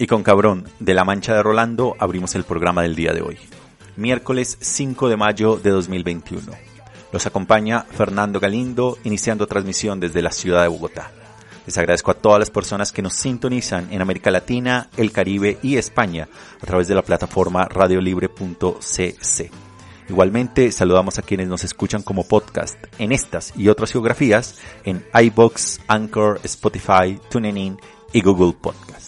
Y con Cabrón, de la Mancha de Rolando, abrimos el programa del día de hoy. Miércoles 5 de mayo de 2021. Los acompaña Fernando Galindo, iniciando transmisión desde la ciudad de Bogotá. Les agradezco a todas las personas que nos sintonizan en América Latina, el Caribe y España a través de la plataforma radiolibre.cc. Igualmente saludamos a quienes nos escuchan como podcast en estas y otras geografías en iBox, Anchor, Spotify, TuneIn y Google Podcast.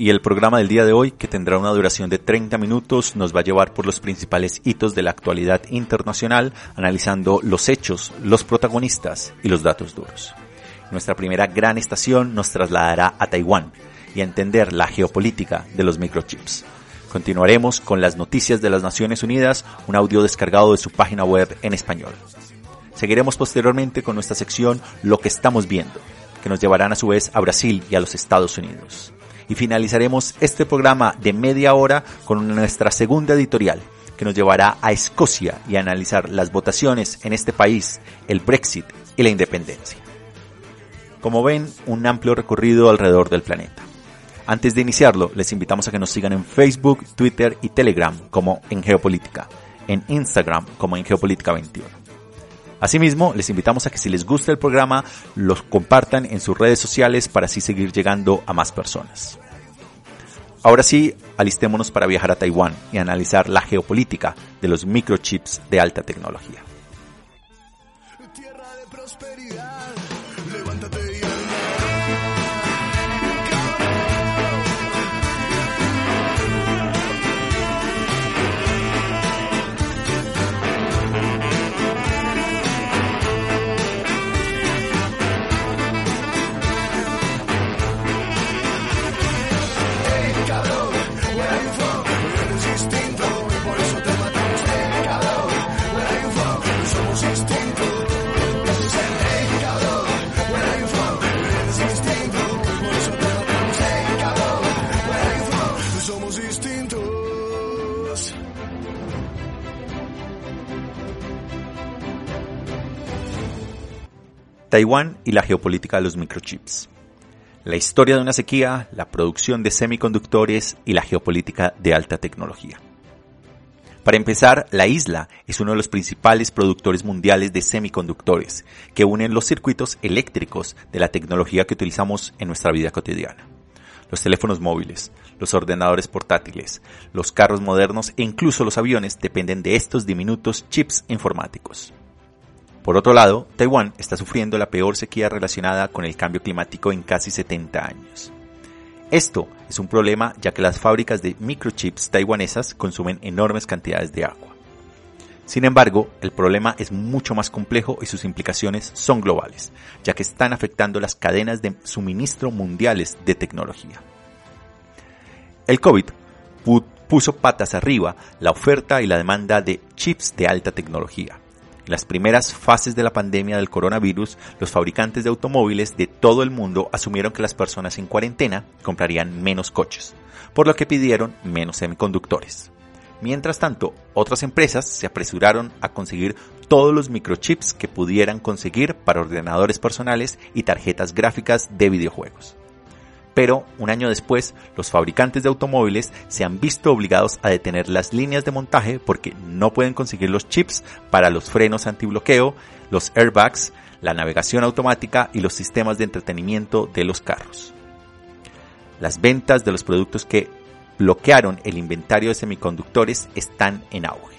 Y el programa del día de hoy, que tendrá una duración de 30 minutos, nos va a llevar por los principales hitos de la actualidad internacional, analizando los hechos, los protagonistas y los datos duros. Nuestra primera gran estación nos trasladará a Taiwán y a entender la geopolítica de los microchips. Continuaremos con las noticias de las Naciones Unidas, un audio descargado de su página web en español. Seguiremos posteriormente con nuestra sección Lo que estamos viendo, que nos llevarán a su vez a Brasil y a los Estados Unidos. Y finalizaremos este programa de media hora con nuestra segunda editorial, que nos llevará a Escocia y a analizar las votaciones en este país, el Brexit y la independencia. Como ven, un amplio recorrido alrededor del planeta. Antes de iniciarlo, les invitamos a que nos sigan en Facebook, Twitter y Telegram como en Geopolítica, en Instagram como en Geopolítica 21. Asimismo, les invitamos a que si les gusta el programa, los compartan en sus redes sociales para así seguir llegando a más personas. Ahora sí, alistémonos para viajar a Taiwán y analizar la geopolítica de los microchips de alta tecnología. Taiwán y la geopolítica de los microchips. La historia de una sequía, la producción de semiconductores y la geopolítica de alta tecnología. Para empezar, la isla es uno de los principales productores mundiales de semiconductores, que unen los circuitos eléctricos de la tecnología que utilizamos en nuestra vida cotidiana. Los teléfonos móviles, los ordenadores portátiles, los carros modernos e incluso los aviones dependen de estos diminutos chips informáticos. Por otro lado, Taiwán está sufriendo la peor sequía relacionada con el cambio climático en casi 70 años. Esto es un problema ya que las fábricas de microchips taiwanesas consumen enormes cantidades de agua. Sin embargo, el problema es mucho más complejo y sus implicaciones son globales, ya que están afectando las cadenas de suministro mundiales de tecnología. El COVID pu- puso patas arriba la oferta y la demanda de chips de alta tecnología. En las primeras fases de la pandemia del coronavirus, los fabricantes de automóviles de todo el mundo asumieron que las personas en cuarentena comprarían menos coches, por lo que pidieron menos semiconductores. Mientras tanto, otras empresas se apresuraron a conseguir todos los microchips que pudieran conseguir para ordenadores personales y tarjetas gráficas de videojuegos. Pero un año después, los fabricantes de automóviles se han visto obligados a detener las líneas de montaje porque no pueden conseguir los chips para los frenos antibloqueo, los airbags, la navegación automática y los sistemas de entretenimiento de los carros. Las ventas de los productos que bloquearon el inventario de semiconductores están en auge.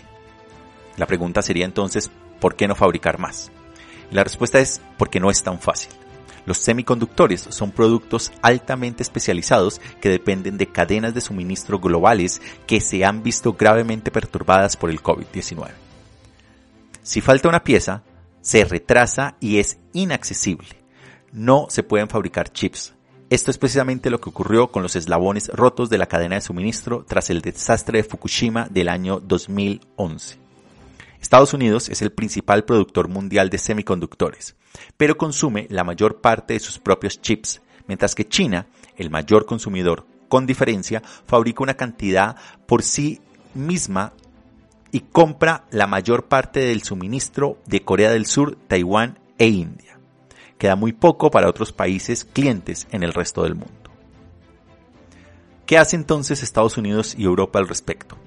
La pregunta sería entonces, ¿por qué no fabricar más? la respuesta es porque no es tan fácil. Los semiconductores son productos altamente especializados que dependen de cadenas de suministro globales que se han visto gravemente perturbadas por el COVID-19. Si falta una pieza, se retrasa y es inaccesible. No se pueden fabricar chips. Esto es precisamente lo que ocurrió con los eslabones rotos de la cadena de suministro tras el desastre de Fukushima del año 2011. Estados Unidos es el principal productor mundial de semiconductores pero consume la mayor parte de sus propios chips, mientras que China, el mayor consumidor con diferencia, fabrica una cantidad por sí misma y compra la mayor parte del suministro de Corea del Sur, Taiwán e India. Queda muy poco para otros países clientes en el resto del mundo. ¿Qué hace entonces Estados Unidos y Europa al respecto?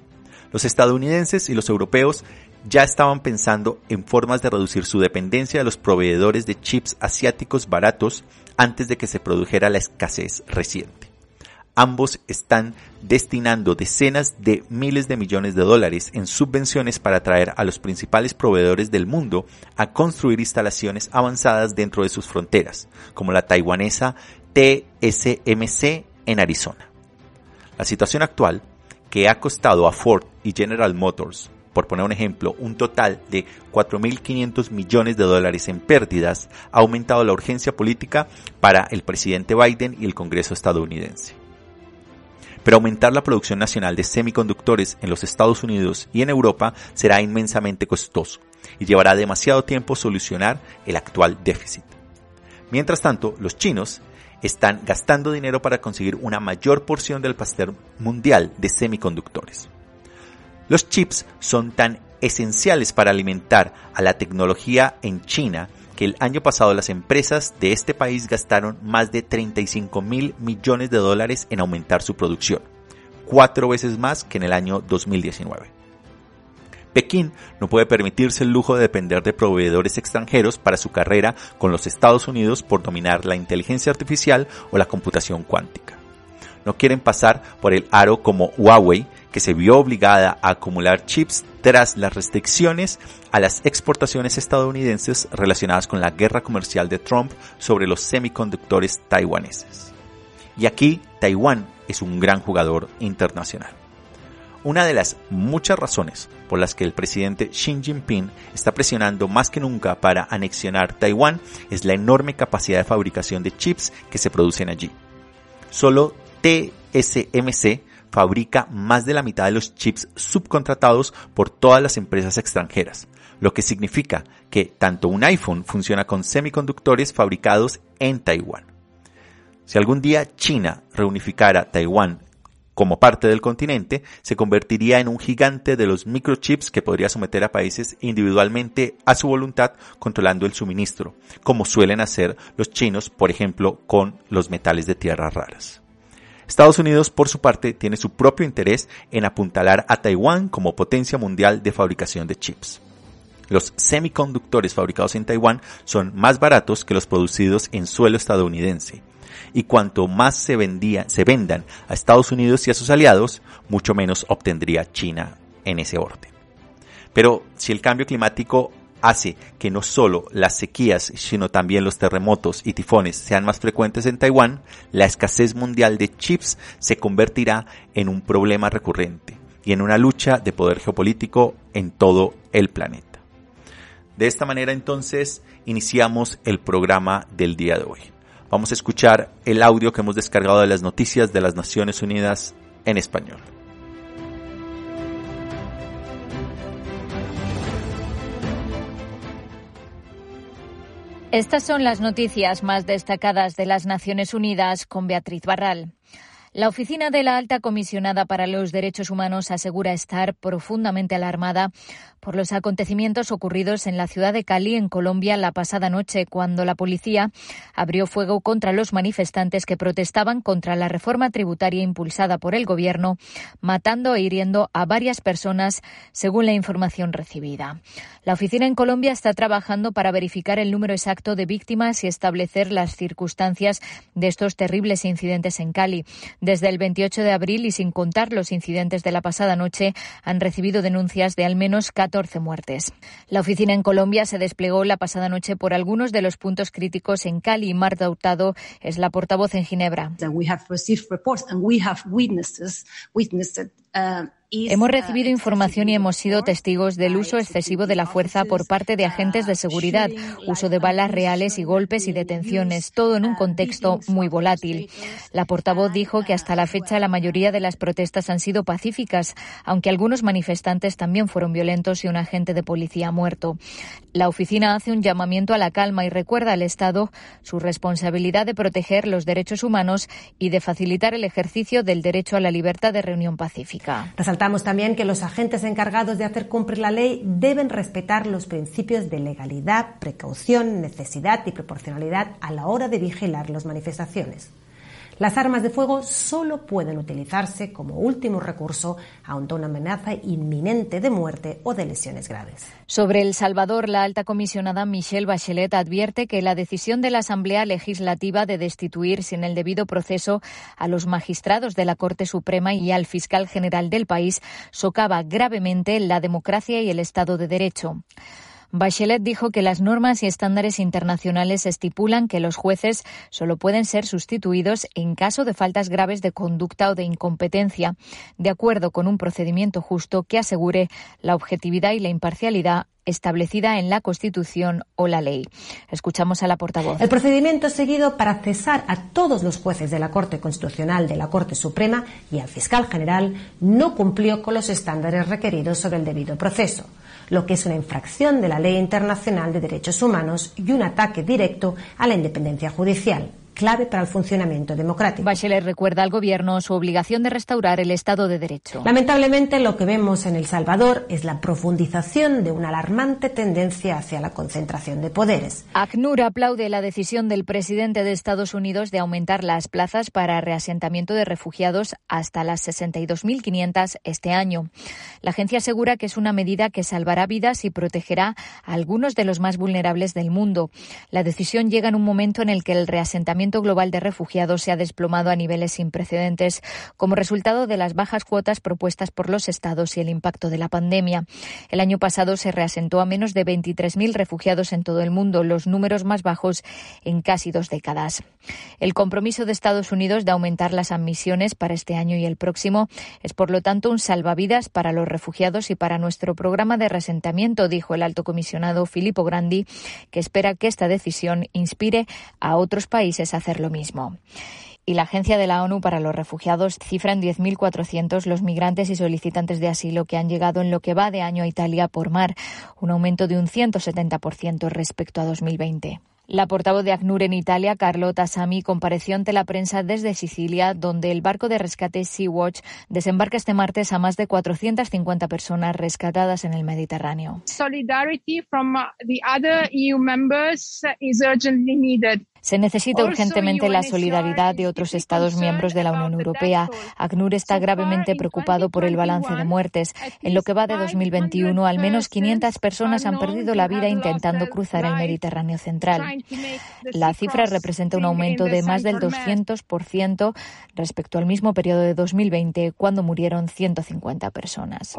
Los estadounidenses y los europeos ya estaban pensando en formas de reducir su dependencia de los proveedores de chips asiáticos baratos antes de que se produjera la escasez reciente. Ambos están destinando decenas de miles de millones de dólares en subvenciones para atraer a los principales proveedores del mundo a construir instalaciones avanzadas dentro de sus fronteras, como la taiwanesa TSMC en Arizona. La situación actual, que ha costado a Ford y General Motors por poner un ejemplo, un total de 4.500 millones de dólares en pérdidas, ha aumentado la urgencia política para el presidente Biden y el Congreso estadounidense. Pero aumentar la producción nacional de semiconductores en los Estados Unidos y en Europa será inmensamente costoso y llevará demasiado tiempo solucionar el actual déficit. Mientras tanto, los chinos están gastando dinero para conseguir una mayor porción del pastel mundial de semiconductores. Los chips son tan esenciales para alimentar a la tecnología en China que el año pasado las empresas de este país gastaron más de 35 mil millones de dólares en aumentar su producción, cuatro veces más que en el año 2019. Pekín no puede permitirse el lujo de depender de proveedores extranjeros para su carrera con los Estados Unidos por dominar la inteligencia artificial o la computación cuántica. No quieren pasar por el aro como Huawei, que se vio obligada a acumular chips tras las restricciones a las exportaciones estadounidenses relacionadas con la guerra comercial de Trump sobre los semiconductores taiwaneses. Y aquí Taiwán es un gran jugador internacional. Una de las muchas razones por las que el presidente Xi Jinping está presionando más que nunca para anexionar Taiwán es la enorme capacidad de fabricación de chips que se producen allí. Solo TSMC fabrica más de la mitad de los chips subcontratados por todas las empresas extranjeras, lo que significa que tanto un iPhone funciona con semiconductores fabricados en Taiwán. Si algún día China reunificara Taiwán como parte del continente, se convertiría en un gigante de los microchips que podría someter a países individualmente a su voluntad controlando el suministro, como suelen hacer los chinos, por ejemplo, con los metales de tierras raras. Estados Unidos, por su parte, tiene su propio interés en apuntalar a Taiwán como potencia mundial de fabricación de chips. Los semiconductores fabricados en Taiwán son más baratos que los producidos en suelo estadounidense. Y cuanto más se, vendía, se vendan a Estados Unidos y a sus aliados, mucho menos obtendría China en ese orden. Pero si el cambio climático hace que no solo las sequías, sino también los terremotos y tifones sean más frecuentes en Taiwán, la escasez mundial de chips se convertirá en un problema recurrente y en una lucha de poder geopolítico en todo el planeta. De esta manera entonces iniciamos el programa del día de hoy. Vamos a escuchar el audio que hemos descargado de las noticias de las Naciones Unidas en español. Estas son las noticias más destacadas de las Naciones Unidas con Beatriz Barral. La oficina de la alta comisionada para los derechos humanos asegura estar profundamente alarmada por los acontecimientos ocurridos en la ciudad de Cali, en Colombia, la pasada noche, cuando la policía abrió fuego contra los manifestantes que protestaban contra la reforma tributaria impulsada por el gobierno, matando e hiriendo a varias personas, según la información recibida. La oficina en Colombia está trabajando para verificar el número exacto de víctimas y establecer las circunstancias de estos terribles incidentes en Cali. Desde el 28 de abril y sin contar los incidentes de la pasada noche, han recibido denuncias de al menos 14 muertes. La oficina en Colombia se desplegó la pasada noche por algunos de los puntos críticos en Cali y Marta Hurtado es la portavoz en Ginebra. Hemos recibido información y hemos sido testigos del uso excesivo de la fuerza por parte de agentes de seguridad, uso de balas reales y golpes y detenciones, todo en un contexto muy volátil. La portavoz dijo que hasta la fecha la mayoría de las protestas han sido pacíficas, aunque algunos manifestantes también fueron violentos y un agente de policía ha muerto. La oficina hace un llamamiento a la calma y recuerda al Estado su responsabilidad de proteger los derechos humanos y de facilitar el ejercicio del derecho a la libertad de reunión pacífica. Resaltamos también que los agentes encargados de hacer cumplir la ley deben respetar los principios de legalidad, precaución, necesidad y proporcionalidad a la hora de vigilar las manifestaciones. Las armas de fuego solo pueden utilizarse como último recurso ante una amenaza inminente de muerte o de lesiones graves. Sobre El Salvador, la alta comisionada Michelle Bachelet advierte que la decisión de la Asamblea Legislativa de destituir sin el debido proceso a los magistrados de la Corte Suprema y al fiscal general del país socava gravemente la democracia y el Estado de Derecho. Bachelet dijo que las normas y estándares internacionales estipulan que los jueces solo pueden ser sustituidos en caso de faltas graves de conducta o de incompetencia, de acuerdo con un procedimiento justo que asegure la objetividad y la imparcialidad establecida en la Constitución o la ley. Escuchamos a la portavoz. El procedimiento seguido para cesar a todos los jueces de la Corte Constitucional, de la Corte Suprema y al fiscal general no cumplió con los estándares requeridos sobre el debido proceso lo que es una infracción de la ley internacional de derechos humanos y un ataque directo a la independencia judicial clave para el funcionamiento democrático. Bachelet recuerda al Gobierno su obligación de restaurar el Estado de Derecho. Lamentablemente, lo que vemos en El Salvador es la profundización de una alarmante tendencia hacia la concentración de poderes. ACNUR aplaude la decisión del presidente de Estados Unidos de aumentar las plazas para reasentamiento de refugiados hasta las 62.500 este año. La agencia asegura que es una medida que salvará vidas y protegerá a algunos de los más vulnerables del mundo. La decisión llega en un momento en el que el reasentamiento global de refugiados se ha desplomado a niveles sin precedentes como resultado de las bajas cuotas propuestas por los estados y el impacto de la pandemia. El año pasado se reasentó a menos de 23.000 refugiados en todo el mundo, los números más bajos en casi dos décadas. El compromiso de Estados Unidos de aumentar las admisiones para este año y el próximo es, por lo tanto, un salvavidas para los refugiados y para nuestro programa de resentamiento, dijo el alto comisionado Filippo Grandi, que espera que esta decisión inspire a otros países hacer lo mismo y la Agencia de la ONU para los Refugiados cifra en 10.400 los migrantes y solicitantes de asilo que han llegado en lo que va de año a Italia por mar, un aumento de un 170% respecto a 2020. La portavoz de ACNUR en Italia, Carlota Sami, compareció ante la prensa desde Sicilia, donde el barco de rescate Sea-Watch desembarca este martes a más de 450 personas rescatadas en el Mediterráneo. Solidarity from the other EU members is urgently needed. Se necesita urgentemente la solidaridad de otros Estados miembros de la Unión Europea. ACNUR está gravemente preocupado por el balance de muertes. En lo que va de 2021, al menos 500 personas han perdido la vida intentando cruzar el Mediterráneo central. La cifra representa un aumento de más del 200% respecto al mismo periodo de 2020, cuando murieron 150 personas.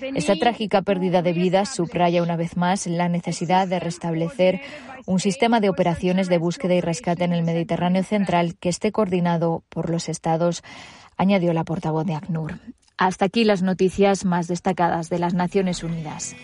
Esta trágica pérdida de vidas subraya una vez más la necesidad de restablecer un sistema de operaciones de búsqueda y rescate en el Mediterráneo central que esté coordinado por los Estados, añadió la portavoz de ACNUR. Hasta aquí las noticias más destacadas de las Naciones Unidas.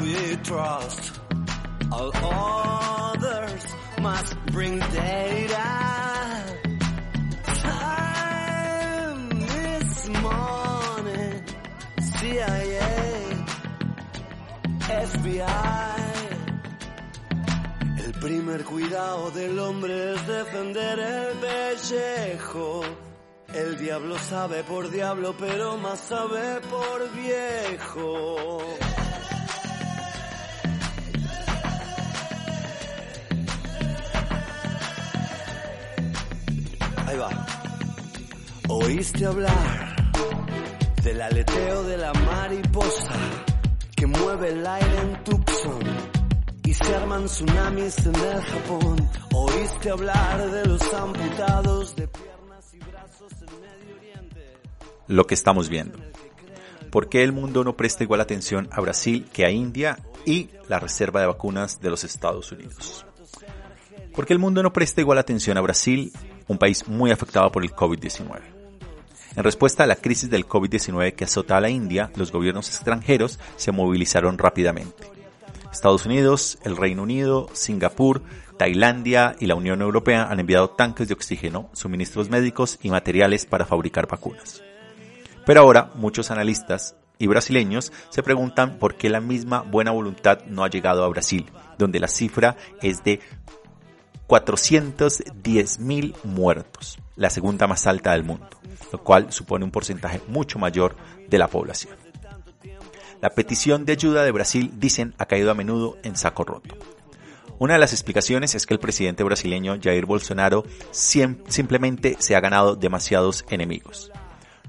We trust. All others must bring data. Time is money. CIA, FBI. El primer cuidado del hombre es defender el pellejo. El diablo sabe por diablo, pero más sabe por viejo. Oíste hablar del aleteo de la mariposa que mueve el aire en Tucson y se arman tsunamis en el Japón. Oíste hablar de los amputados de piernas y brazos en Medio Oriente. Lo que estamos viendo. ¿Por qué el mundo no presta igual atención a Brasil que a India y la reserva de vacunas de los Estados Unidos? ¿Por qué el mundo no presta igual atención a Brasil, un país muy afectado por el COVID-19? En respuesta a la crisis del COVID-19 que azota a la India, los gobiernos extranjeros se movilizaron rápidamente. Estados Unidos, el Reino Unido, Singapur, Tailandia y la Unión Europea han enviado tanques de oxígeno, suministros médicos y materiales para fabricar vacunas. Pero ahora muchos analistas y brasileños se preguntan por qué la misma buena voluntad no ha llegado a Brasil, donde la cifra es de 410.000 muertos, la segunda más alta del mundo, lo cual supone un porcentaje mucho mayor de la población. La petición de ayuda de Brasil, dicen, ha caído a menudo en saco roto. Una de las explicaciones es que el presidente brasileño Jair Bolsonaro sim- simplemente se ha ganado demasiados enemigos.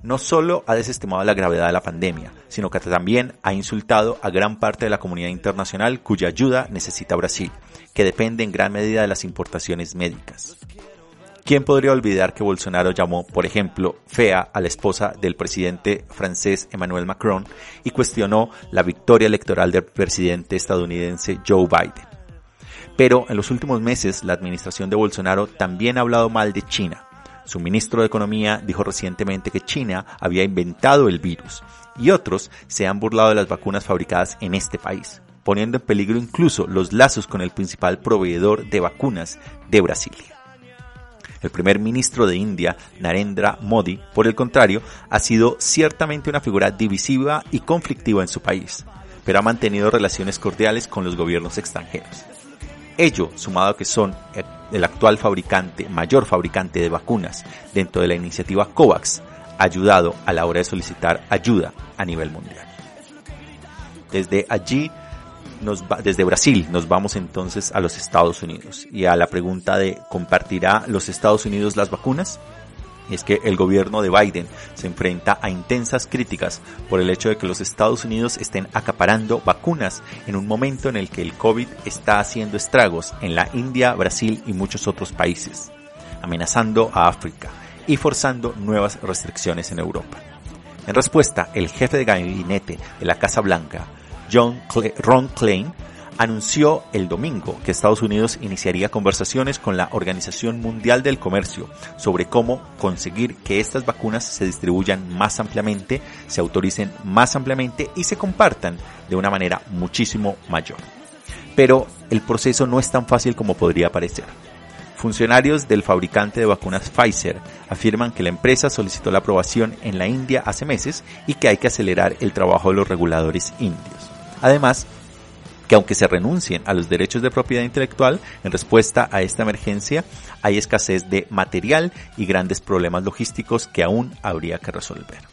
No solo ha desestimado la gravedad de la pandemia, sino que también ha insultado a gran parte de la comunidad internacional cuya ayuda necesita Brasil, que depende en gran medida de las importaciones médicas. ¿Quién podría olvidar que Bolsonaro llamó, por ejemplo, fea a la esposa del presidente francés Emmanuel Macron y cuestionó la victoria electoral del presidente estadounidense Joe Biden? Pero en los últimos meses la administración de Bolsonaro también ha hablado mal de China. Su ministro de Economía dijo recientemente que China había inventado el virus y otros se han burlado de las vacunas fabricadas en este país, poniendo en peligro incluso los lazos con el principal proveedor de vacunas de Brasilia. El primer ministro de India, Narendra Modi, por el contrario, ha sido ciertamente una figura divisiva y conflictiva en su país, pero ha mantenido relaciones cordiales con los gobiernos extranjeros. Ello, sumado a que son el actual fabricante, mayor fabricante de vacunas dentro de la iniciativa COVAX, ha ayudado a la hora de solicitar ayuda a nivel mundial. Desde allí, nos va- desde Brasil, nos vamos entonces a los Estados Unidos y a la pregunta de ¿compartirá los Estados Unidos las vacunas? Es que el gobierno de Biden se enfrenta a intensas críticas por el hecho de que los Estados Unidos estén acaparando vacunas en un momento en el que el COVID está haciendo estragos en la India, Brasil y muchos otros países, amenazando a África y forzando nuevas restricciones en Europa. En respuesta, el jefe de gabinete de la Casa Blanca, John Cle- Ron Klein, anunció el domingo que Estados Unidos iniciaría conversaciones con la Organización Mundial del Comercio sobre cómo conseguir que estas vacunas se distribuyan más ampliamente, se autoricen más ampliamente y se compartan de una manera muchísimo mayor. Pero el proceso no es tan fácil como podría parecer. Funcionarios del fabricante de vacunas Pfizer afirman que la empresa solicitó la aprobación en la India hace meses y que hay que acelerar el trabajo de los reguladores indios. Además, que aunque se renuncien a los derechos de propiedad intelectual, en respuesta a esta emergencia hay escasez de material y grandes problemas logísticos que aún habría que resolver.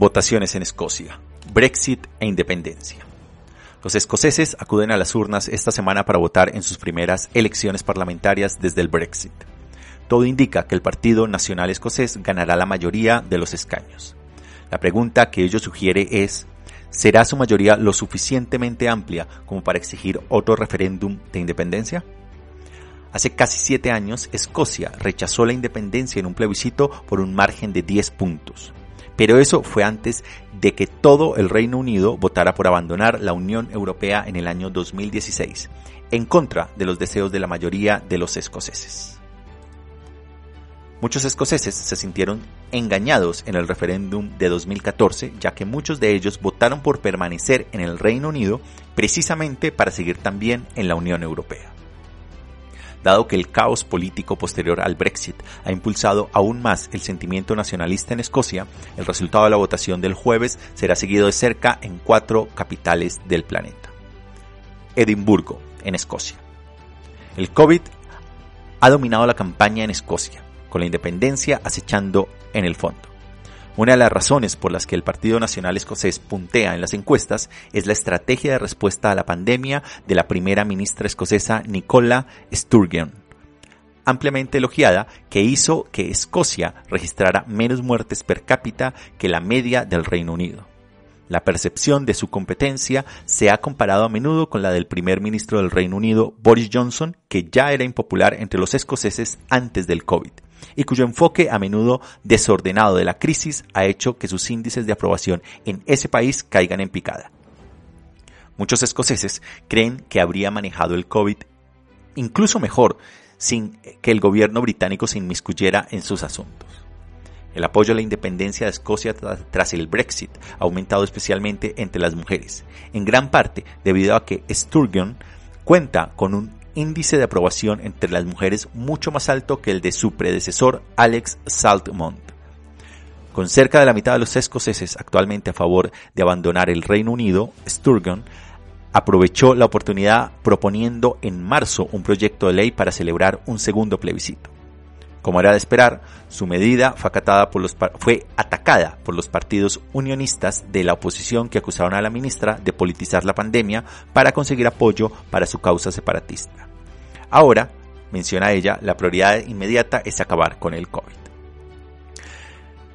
Votaciones en Escocia. Brexit e independencia. Los escoceses acuden a las urnas esta semana para votar en sus primeras elecciones parlamentarias desde el Brexit. Todo indica que el Partido Nacional Escocés ganará la mayoría de los escaños. La pregunta que ello sugiere es, ¿será su mayoría lo suficientemente amplia como para exigir otro referéndum de independencia? Hace casi siete años, Escocia rechazó la independencia en un plebiscito por un margen de 10 puntos. Pero eso fue antes de que todo el Reino Unido votara por abandonar la Unión Europea en el año 2016, en contra de los deseos de la mayoría de los escoceses. Muchos escoceses se sintieron engañados en el referéndum de 2014, ya que muchos de ellos votaron por permanecer en el Reino Unido precisamente para seguir también en la Unión Europea dado que el caos político posterior al Brexit ha impulsado aún más el sentimiento nacionalista en Escocia, el resultado de la votación del jueves será seguido de cerca en cuatro capitales del planeta. Edimburgo, en Escocia. El COVID ha dominado la campaña en Escocia, con la independencia acechando en el fondo. Una de las razones por las que el Partido Nacional Escocés puntea en las encuestas es la estrategia de respuesta a la pandemia de la primera ministra escocesa Nicola Sturgeon, ampliamente elogiada, que hizo que Escocia registrara menos muertes per cápita que la media del Reino Unido. La percepción de su competencia se ha comparado a menudo con la del primer ministro del Reino Unido, Boris Johnson, que ya era impopular entre los escoceses antes del COVID y cuyo enfoque a menudo desordenado de la crisis ha hecho que sus índices de aprobación en ese país caigan en picada. Muchos escoceses creen que habría manejado el COVID incluso mejor sin que el gobierno británico se inmiscuyera en sus asuntos. El apoyo a la independencia de Escocia tras el Brexit ha aumentado especialmente entre las mujeres, en gran parte debido a que Sturgeon cuenta con un índice de aprobación entre las mujeres mucho más alto que el de su predecesor Alex Saltmont. Con cerca de la mitad de los escoceses actualmente a favor de abandonar el Reino Unido, Sturgeon aprovechó la oportunidad proponiendo en marzo un proyecto de ley para celebrar un segundo plebiscito. Como era de esperar, su medida fue, atacada por los partidos unionistas de la oposición que acusaron a la ministra de politizar la pandemia para conseguir apoyo para su causa separatista. Ahora, menciona ella, la prioridad inmediata es acabar con el COVID.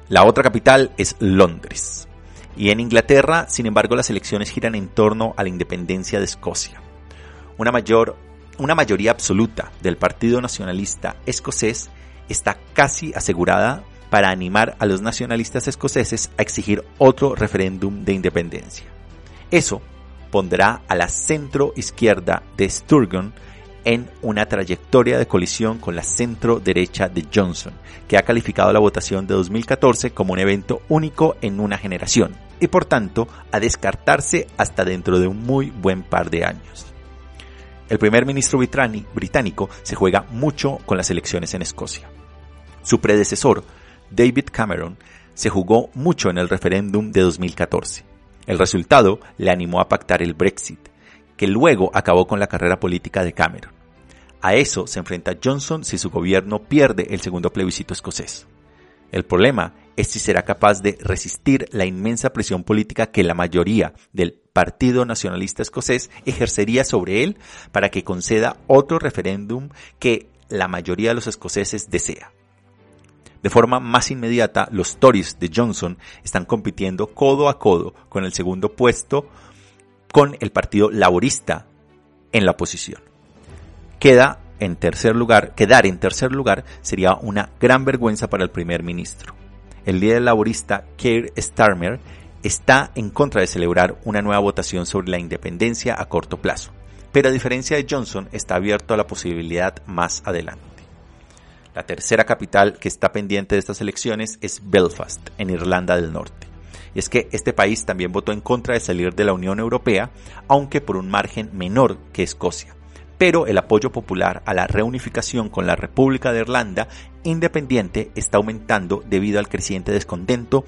La otra capital es Londres. Y en Inglaterra, sin embargo, las elecciones giran en torno a la independencia de Escocia. Una, mayor, una mayoría absoluta del Partido Nacionalista Escocés está casi asegurada para animar a los nacionalistas escoceses a exigir otro referéndum de independencia. Eso pondrá a la centro izquierda de Sturgeon en una trayectoria de colisión con la centro derecha de Johnson, que ha calificado la votación de 2014 como un evento único en una generación y por tanto a descartarse hasta dentro de un muy buen par de años. El primer ministro británico se juega mucho con las elecciones en Escocia. Su predecesor, David Cameron, se jugó mucho en el referéndum de 2014. El resultado le animó a pactar el Brexit, que luego acabó con la carrera política de Cameron. A eso se enfrenta Johnson si su gobierno pierde el segundo plebiscito escocés. El problema es si será capaz de resistir la inmensa presión política que la mayoría del Partido Nacionalista Escocés ejercería sobre él para que conceda otro referéndum que la mayoría de los escoceses desea. De forma más inmediata, los Tories de Johnson están compitiendo codo a codo con el segundo puesto con el Partido Laborista en la oposición. Queda en tercer lugar, quedar en tercer lugar sería una gran vergüenza para el primer ministro. El líder laborista Keir Starmer está en contra de celebrar una nueva votación sobre la independencia a corto plazo, pero a diferencia de Johnson está abierto a la posibilidad más adelante. La tercera capital que está pendiente de estas elecciones es Belfast, en Irlanda del Norte. Y es que este país también votó en contra de salir de la Unión Europea, aunque por un margen menor que Escocia. Pero el apoyo popular a la reunificación con la República de Irlanda independiente está aumentando debido al creciente descontento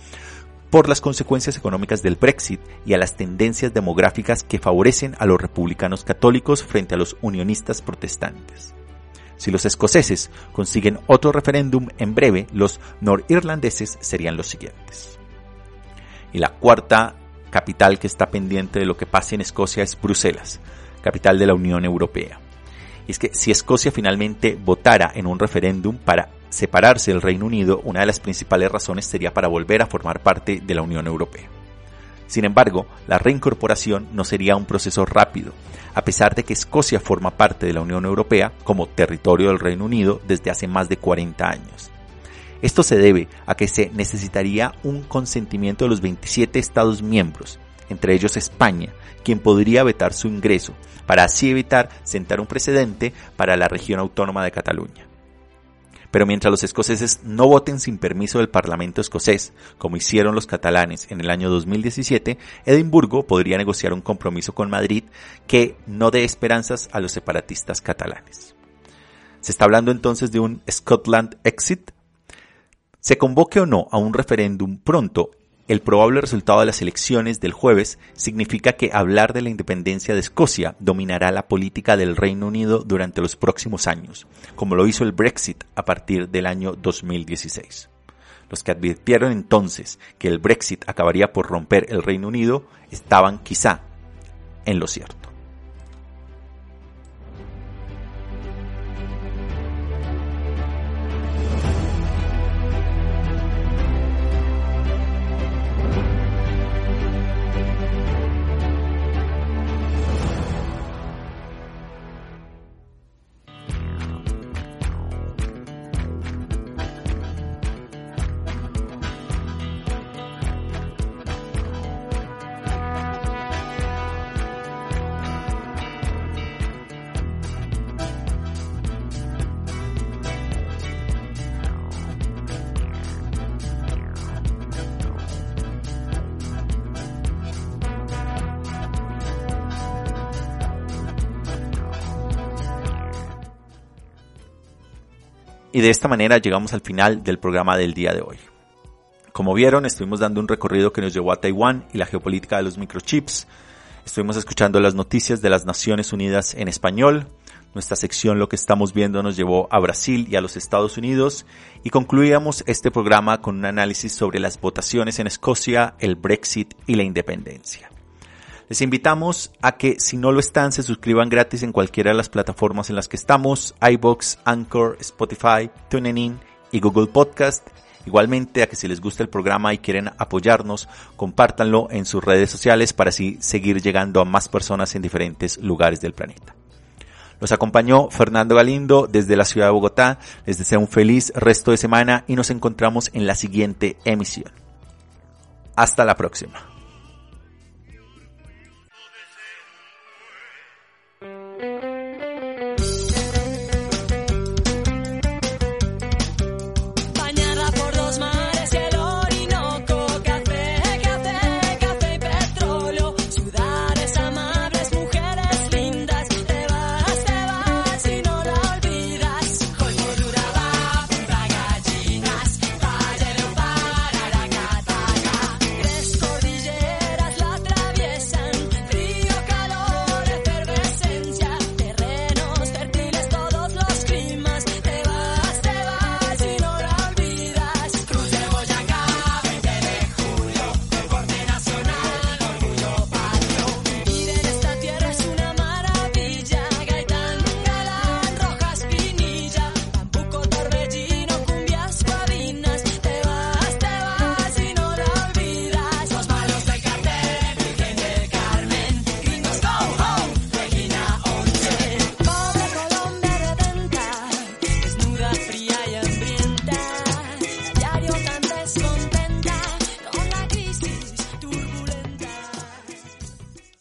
por las consecuencias económicas del Brexit y a las tendencias demográficas que favorecen a los republicanos católicos frente a los unionistas protestantes. Si los escoceses consiguen otro referéndum en breve, los norirlandeses serían los siguientes. Y la cuarta capital que está pendiente de lo que pase en Escocia es Bruselas, capital de la Unión Europea. Y es que si Escocia finalmente votara en un referéndum para separarse del Reino Unido, una de las principales razones sería para volver a formar parte de la Unión Europea. Sin embargo, la reincorporación no sería un proceso rápido, a pesar de que Escocia forma parte de la Unión Europea como territorio del Reino Unido desde hace más de 40 años. Esto se debe a que se necesitaría un consentimiento de los 27 Estados miembros, entre ellos España, quien podría vetar su ingreso, para así evitar sentar un precedente para la región autónoma de Cataluña. Pero mientras los escoceses no voten sin permiso del Parlamento escocés, como hicieron los catalanes en el año 2017, Edimburgo podría negociar un compromiso con Madrid que no dé esperanzas a los separatistas catalanes. Se está hablando entonces de un Scotland exit. Se convoque o no a un referéndum pronto el probable resultado de las elecciones del jueves significa que hablar de la independencia de Escocia dominará la política del Reino Unido durante los próximos años, como lo hizo el Brexit a partir del año 2016. Los que advirtieron entonces que el Brexit acabaría por romper el Reino Unido estaban quizá en lo cierto. Y de esta manera llegamos al final del programa del día de hoy. Como vieron, estuvimos dando un recorrido que nos llevó a Taiwán y la geopolítica de los microchips. Estuvimos escuchando las noticias de las Naciones Unidas en español. Nuestra sección Lo que estamos viendo nos llevó a Brasil y a los Estados Unidos y concluíamos este programa con un análisis sobre las votaciones en Escocia, el Brexit y la independencia. Les invitamos a que si no lo están se suscriban gratis en cualquiera de las plataformas en las que estamos, iBox, Anchor, Spotify, TuneIn y Google Podcast. Igualmente a que si les gusta el programa y quieren apoyarnos, compártanlo en sus redes sociales para así seguir llegando a más personas en diferentes lugares del planeta. Los acompañó Fernando Galindo desde la ciudad de Bogotá. Les deseo un feliz resto de semana y nos encontramos en la siguiente emisión. Hasta la próxima.